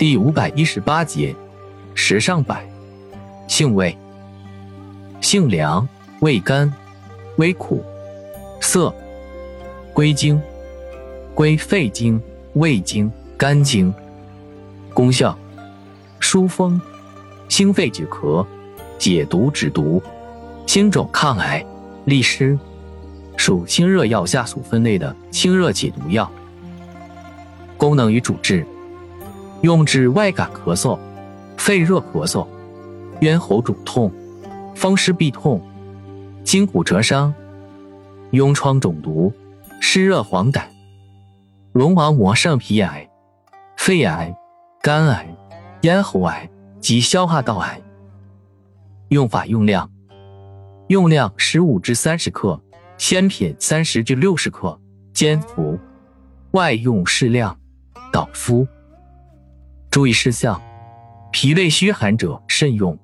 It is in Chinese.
第五百一十八节，时上百，性味，性凉，味甘，微苦，涩，归经，归肺经、胃经、肝经。功效，疏风，清肺止咳，解毒止毒，清肿抗癌，利湿，属清热药下属分类的清热解毒药。功能与主治。用治外感咳嗽、肺热咳嗽、咽喉肿痛、风湿痹痛、筋骨折伤、痈疮肿毒、湿热黄疸、绒毛膜上皮癌、肺癌、肝癌、咽喉癌及消化道癌。用法用量：用量十五至三十克，鲜品三十至六十克，煎服。外用适量，导敷。注意事项：脾胃虚寒者慎用。